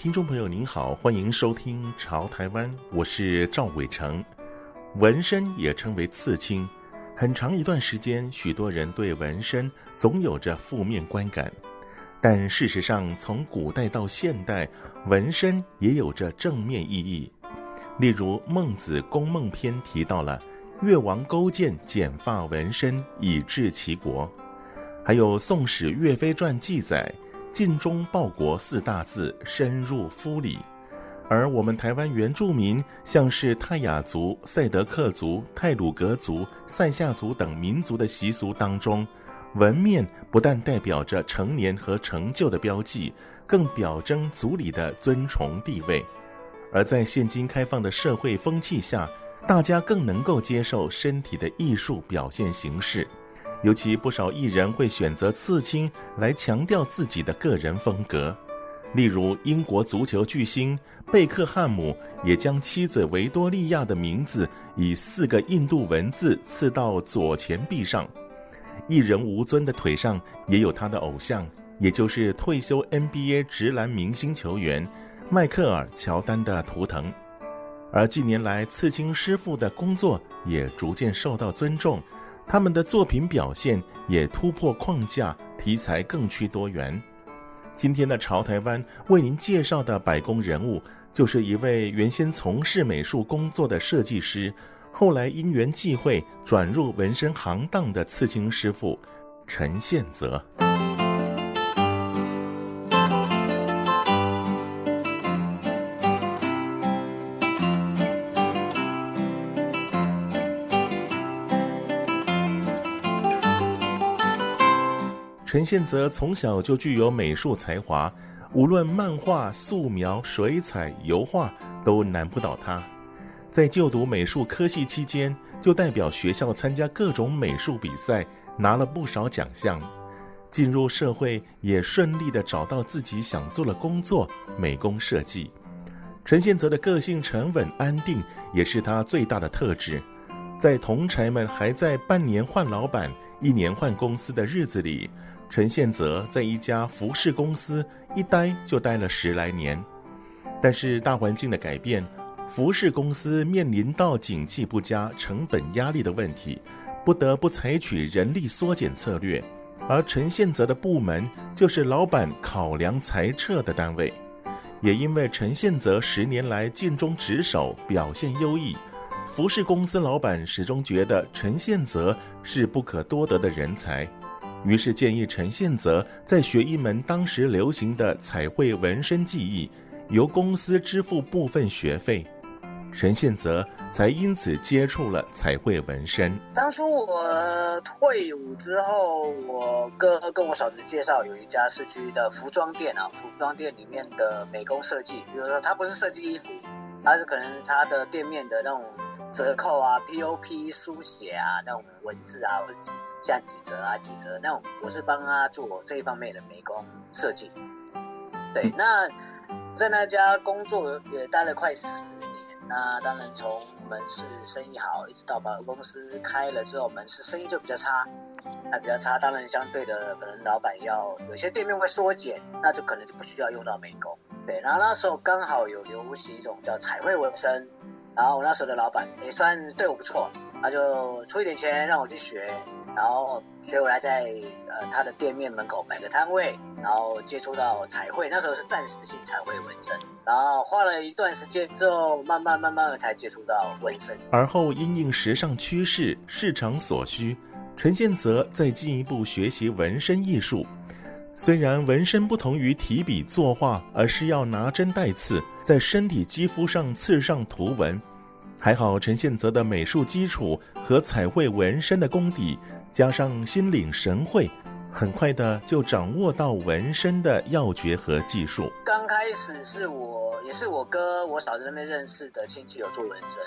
听众朋友您好，欢迎收听《潮台湾》，我是赵伟成。纹身也称为刺青，很长一段时间，许多人对纹身总有着负面观感。但事实上，从古代到现代，纹身也有着正面意义。例如《孟子·公孟篇》提到了越王勾践剪发纹身以治其国，还有《宋史·岳飞传》记载。尽忠报国四大字深入肤里，而我们台湾原住民，像是泰雅族、赛德克族、泰鲁格族、赛夏族等民族的习俗当中，纹面不但代表着成年和成就的标记，更表征族里的尊崇地位。而在现今开放的社会风气下，大家更能够接受身体的艺术表现形式。尤其不少艺人会选择刺青来强调自己的个人风格，例如英国足球巨星贝克汉姆也将妻子维多利亚的名字以四个印度文字刺到左前臂上。艺人吴尊的腿上也有他的偶像，也就是退休 NBA 直男明星球员迈克尔·乔丹的图腾。而近年来，刺青师傅的工作也逐渐受到尊重。他们的作品表现也突破框架，题材更趋多元。今天的潮台湾为您介绍的百工人物，就是一位原先从事美术工作的设计师，后来因缘际会转入纹身行当的刺青师傅陈宪泽。陈宪泽从小就具有美术才华，无论漫画、素描、水彩、油画都难不倒他。在就读美术科系期间，就代表学校参加各种美术比赛，拿了不少奖项。进入社会，也顺利地找到自己想做的工作——美工设计。陈宪泽的个性沉稳安定，也是他最大的特质。在同侪们还在半年换老板、一年换公司的日子里，陈宪泽在一家服饰公司一待就待了十来年，但是大环境的改变，服饰公司面临到景气不佳、成本压力的问题，不得不采取人力缩减策略。而陈宪泽的部门就是老板考量裁撤的单位。也因为陈宪泽十年来尽忠职守、表现优异，服饰公司老板始终觉得陈宪泽是不可多得的人才。于是建议陈宪泽再学一门当时流行的彩绘纹身技艺，由公司支付部分学费，陈宪泽才因此接触了彩绘纹身。当初我退伍之后，我哥跟我嫂子介绍有一家市区的服装店啊，服装店里面的美工设计，比如说他不是设计衣服，而是可能他的店面的那种折扣啊、POP 书写啊、那种文字啊。像几折啊几折那种，我是帮他做这一方面的美工设计。对，那在那家工作也待了快十年。那当然从门市生意好，一直到把公司开了之后，门市生意就比较差，还比较差。当然相对的，可能老板要有些店面会缩减，那就可能就不需要用到美工。对，然后那时候刚好有流行一种叫彩绘纹身，然后我那时候的老板也算对我不错，他就出一点钱让我去学。然后学回来在呃他的店面门口摆个摊位，然后接触到彩绘，那时候是暂时性彩绘纹身，然后画了一段时间之后，慢慢慢慢的才接触到纹身。而后因应时尚趋势、市场所需，陈宪泽再进一步学习纹身艺术。虽然纹身不同于提笔作画，而是要拿针带刺，在身体肌肤上刺上图纹。还好陈宪泽的美术基础和彩绘纹身的功底，加上心领神会，很快的就掌握到纹身的要诀和技术。刚开始是我，也是我哥，我嫂子那边认识的亲戚有做纹身，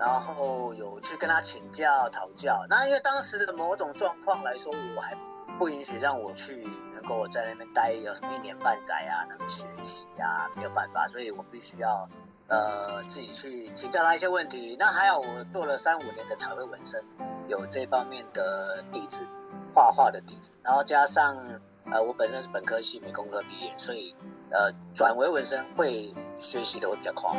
然后有去跟他请教讨教。那因为当时的某种状况来说，我还不允许让我去能够在那边待有什么一年半载啊，那么学习啊，没有办法，所以我必须要。呃，自己去请教他一些问题。那还好，我做了三五年的彩绘纹身，有这方面的底子，画画的底子。然后加上呃，我本身是本科系美工科毕业，所以呃，转为纹身会学习的会比较快。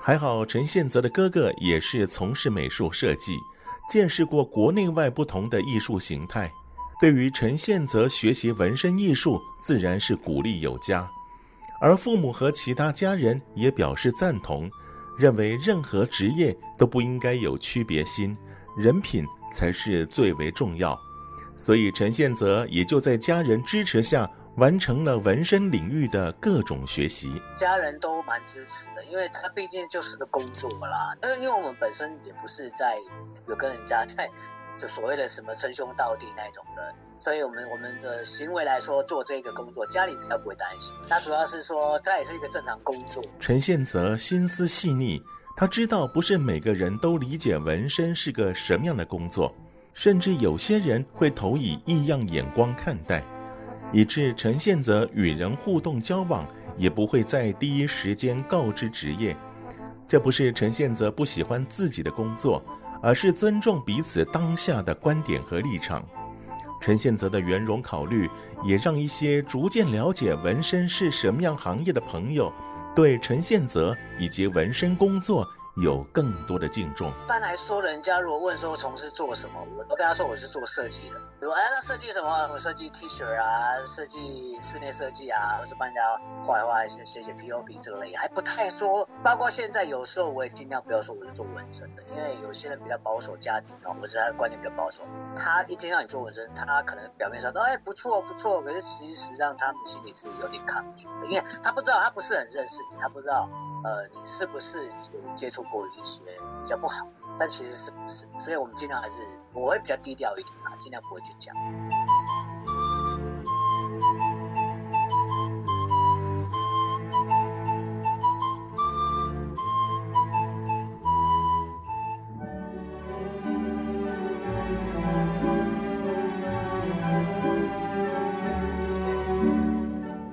还好，陈宪泽的哥哥也是从事美术设计。见识过国内外不同的艺术形态，对于陈宪泽学习纹身艺术，自然是鼓励有加。而父母和其他家人也表示赞同，认为任何职业都不应该有区别心，人品才是最为重要。所以陈宪泽也就在家人支持下，完成了纹身领域的各种学习，家人都蛮支持的，因为他毕竟就是个工作啦。那因为我们本身也不是在有跟人家在就所谓的什么称兄道弟那种的，所以我们我们的行为来说做这个工作，家里比较不会担心。那主要是说这也是一个正常工作。陈宪泽心思细腻，他知道不是每个人都理解纹身是个什么样的工作，甚至有些人会投以异样眼光看待。以致陈宪泽与人互动交往，也不会在第一时间告知职业。这不是陈宪泽不喜欢自己的工作，而是尊重彼此当下的观点和立场。陈宪泽的圆融考虑，也让一些逐渐了解纹身是什么样行业的朋友，对陈宪泽以及纹身工作，有更多的敬重。一般来说，人家如果问说从事做什么，我都跟他说我是做设计的。比如，哎，那设计什么？我设计 T 恤啊，设计室内设计啊，或者帮人家画一画、写写写 POP 之类，还不太说。包括现在有时候我也尽量不要说我是做纹身的，因为有些人比较保守家庭啊，或者他的观念比较保守，他一听到你做纹身，他可能表面上都哎不错不错，可是其实实际上他们心里是有点抗拒的，因为他不知道，他不是很认识你，他不知道。呃，你是不是有接触过一些比较不好？但其实是不是？所以我们尽量还是我会比较低调一点啊，尽量不会去讲。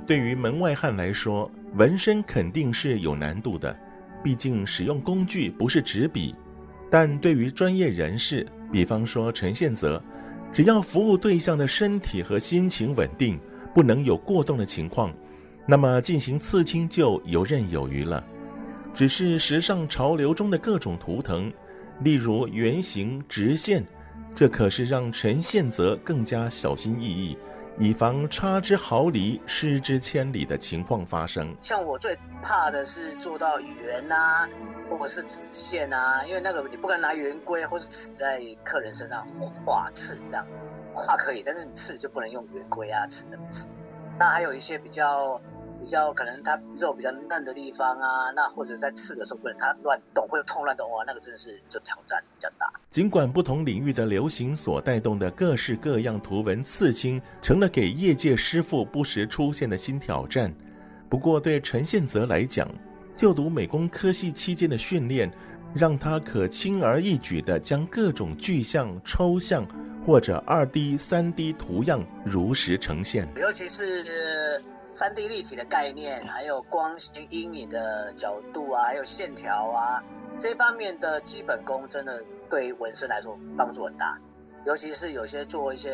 对于门外汉来说，纹身肯定是有难度的，毕竟使用工具不是纸笔。但对于专业人士，比方说陈宪泽，只要服务对象的身体和心情稳定，不能有过动的情况，那么进行刺青就游刃有余了。只是时尚潮流中的各种图腾，例如圆形、直线，这可是让陈宪泽更加小心翼翼。以防差之毫厘、失之千里的情况发生。像我最怕的是做到圆啊，或者是直线啊，因为那个你不可能拿圆规或是尺在客人身上画刺这样，画可以，但是你刺就不能用圆规啊，刺那么刺。那还有一些比较。比较可能它肉比较嫩的地方啊，那或者在刺的时候不能它乱动，会痛乱动哇，那个真的是就挑战比较大。尽管不同领域的流行所带动的各式各样图文刺青，成了给业界师傅不时出现的新挑战，不过对陈宪泽来讲，就读美工科系期间的训练，让他可轻而易举地将各种具象、抽象或者二 D、三 D 图样如实呈现，尤其是。三 D 立体的概念，还有光线、阴影的角度啊，还有线条啊，这方面的基本功真的对纹身来说帮助很大。尤其是有些做一些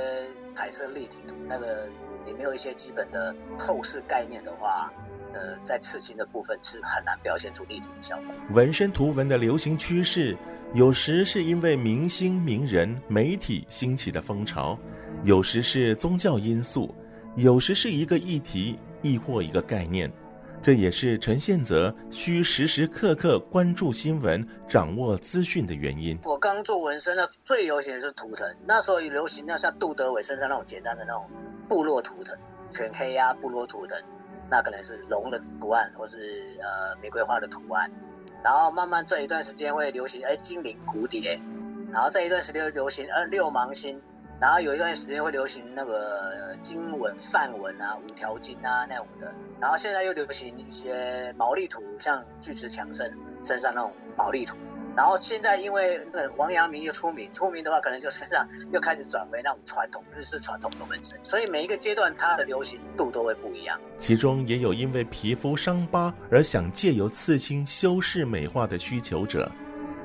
彩色立体图，那个你没有一些基本的透视概念的话，呃，在刺青的部分是很难表现出立体的效果。纹身图文的流行趋势，有时是因为明星、名人、媒体兴起的风潮，有时是宗教因素，有时是一个议题。亦或一个概念，这也是陈宪泽需时时刻刻关注新闻、掌握资讯的原因。我刚做纹身，那最流行的是图腾，那时候流行那像杜德伟身上那种简单的那种部落图腾，全黑呀、啊，部落图腾，那可能是龙的图案，或是呃玫瑰花的图案。然后慢慢这一段时间会流行哎精灵蝴蝶，然后这一段时间流行呃六芒星。然后有一段时间会流行那个经文、梵文啊、五条经啊那种的，然后现在又流行一些毛利图，像巨石强森身上那种毛利图。然后现在因为那王阳明又出名，出名的话可能就身上又开始转为那种传统日式传统的纹身，所以每一个阶段它的流行度都会不一样。其中也有因为皮肤伤疤而想借由刺青修饰美化的需求者。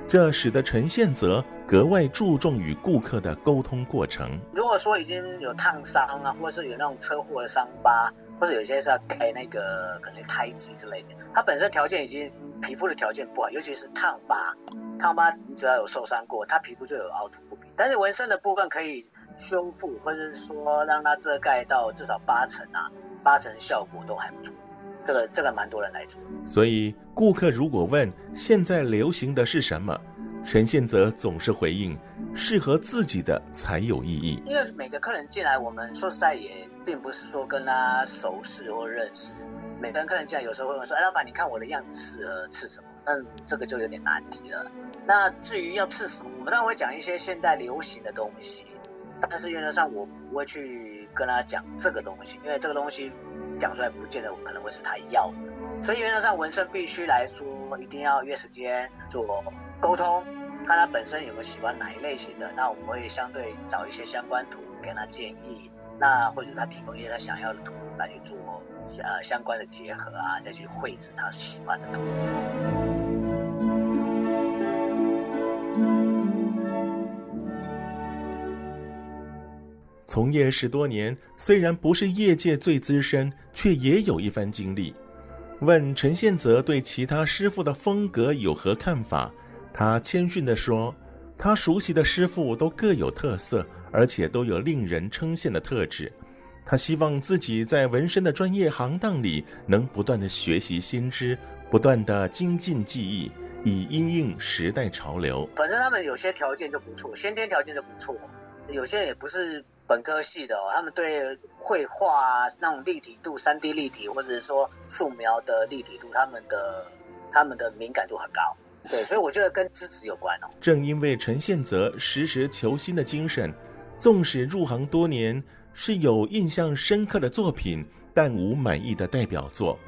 这使得陈宪泽格外注重与顾客的沟通过程。如果说已经有烫伤啊，或者是有那种车祸的伤疤，或者有些是要盖那个可能胎记之类的，它本身条件已经皮肤的条件不好，尤其是烫疤，烫疤你只要有受伤过，它皮肤就有凹凸不平。但是纹身的部分可以修复，或者是说让它遮盖到至少八成啊，八成效果都还不错。这个这个蛮多人来做，所以顾客如果问现在流行的是什么，陈宪泽总是回应：适合自己的才有意义。因为每个客人进来，我们说实在也并不是说跟他熟识或认识。每个人客人进来，有时候会问说：“哎，老板，你看我的样子适合刺什么？”那这个就有点难题了。那至于要刺什么，我们当然会讲一些现代流行的东西，但是原则上我不会去跟他讲这个东西，因为这个东西。讲出来不见得可能会是他要的，所以原则上纹身必须来说，一定要约时间做沟通，看他本身有没有喜欢哪一类型的，那我们会相对找一些相关图给他建议，那或者他提供一些他想要的图来去做呃相关的结合啊，再去绘制他喜欢的图。从业十多年，虽然不是业界最资深，却也有一番经历。问陈宪泽对其他师傅的风格有何看法？他谦逊地说：“他熟悉的师傅都各有特色，而且都有令人称羡的特质。他希望自己在纹身的专业行当里，能不断地学习新知，不断地精进技艺，以因应时代潮流。反正他们有些条件就不错，先天条件就不错，有些也不是。”本科系的哦，他们对绘画啊，那种立体度、三 D 立体，或者说素描的立体度，他们的他们的敏感度很高。对，所以我觉得跟支持有关哦。正因为陈宪泽时时求新的精神，纵使入行多年，是有印象深刻的作品，但无满意的代表作。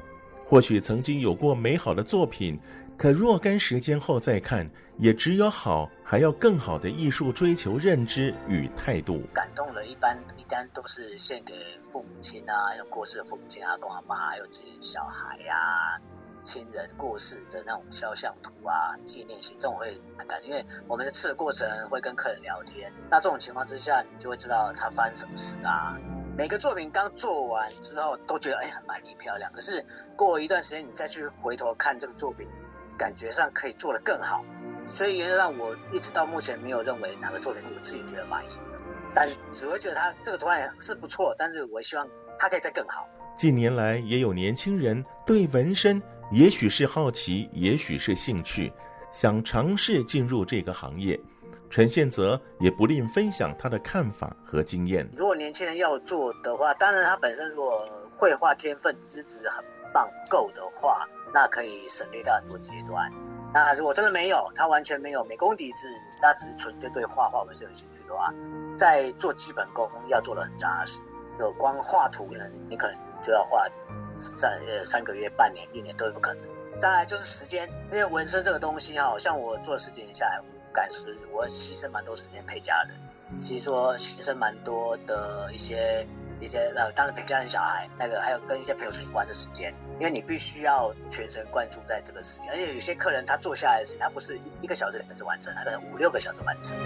或许曾经有过美好的作品。可若干时间后再看，也只有好，还要更好的艺术追求认知与态度。感动了，一般一般都是献给父母亲啊，有过世的父母亲、啊公阿妈，还有自己小孩呀、啊、亲人过世的那种肖像图啊、纪念性，这种会很感。因为我们在刺的过程会跟客人聊天，那这种情况之下，你就会知道他发生什么事啊。每个作品刚做完之后都觉得哎很满意漂亮，可是过一段时间你再去回头看这个作品。感觉上可以做得更好，所以原则上我一直到目前没有认为哪个作品我自己觉得满意的，但只会觉得它这个图案是不错，但是我希望它可以再更好。近年来也有年轻人对纹身，也许是好奇，也许是兴趣，想尝试进入这个行业。陈宪泽也不吝分享他的看法和经验。如果年轻人要做的话，当然他本身如果绘画天分资质很棒够的话。那可以省略掉很多阶段。那如果真的没有，他完全没有美工底子，他只是纯粹对画画本身有兴趣的话，在做基本功要做的很扎实。就光画图呢，你可能就要花三呃三个月、半年、一年都有可能。再来就是时间，因为纹身这个东西哈，像我做十几年下来，我感觉我牺牲蛮多时间陪家人，其实说牺牲蛮多的一些。一些呃，当陪家人、小孩，那个还有跟一些朋友出去玩的时间，因为你必须要全神贯注在这个时间，而且有些客人他坐下来的时间，他不是一个小时两个小时完成，他可能五六个小时完成。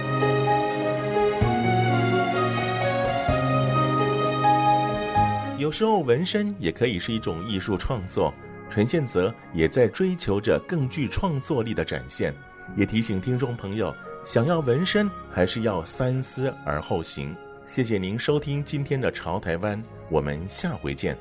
有时候纹身也可以是一种艺术创作，陈宪泽也在追求着更具创作力的展现，也提醒听众朋友，想要纹身还是要三思而后行。谢谢您收听今天的《潮台湾》，我们下回见。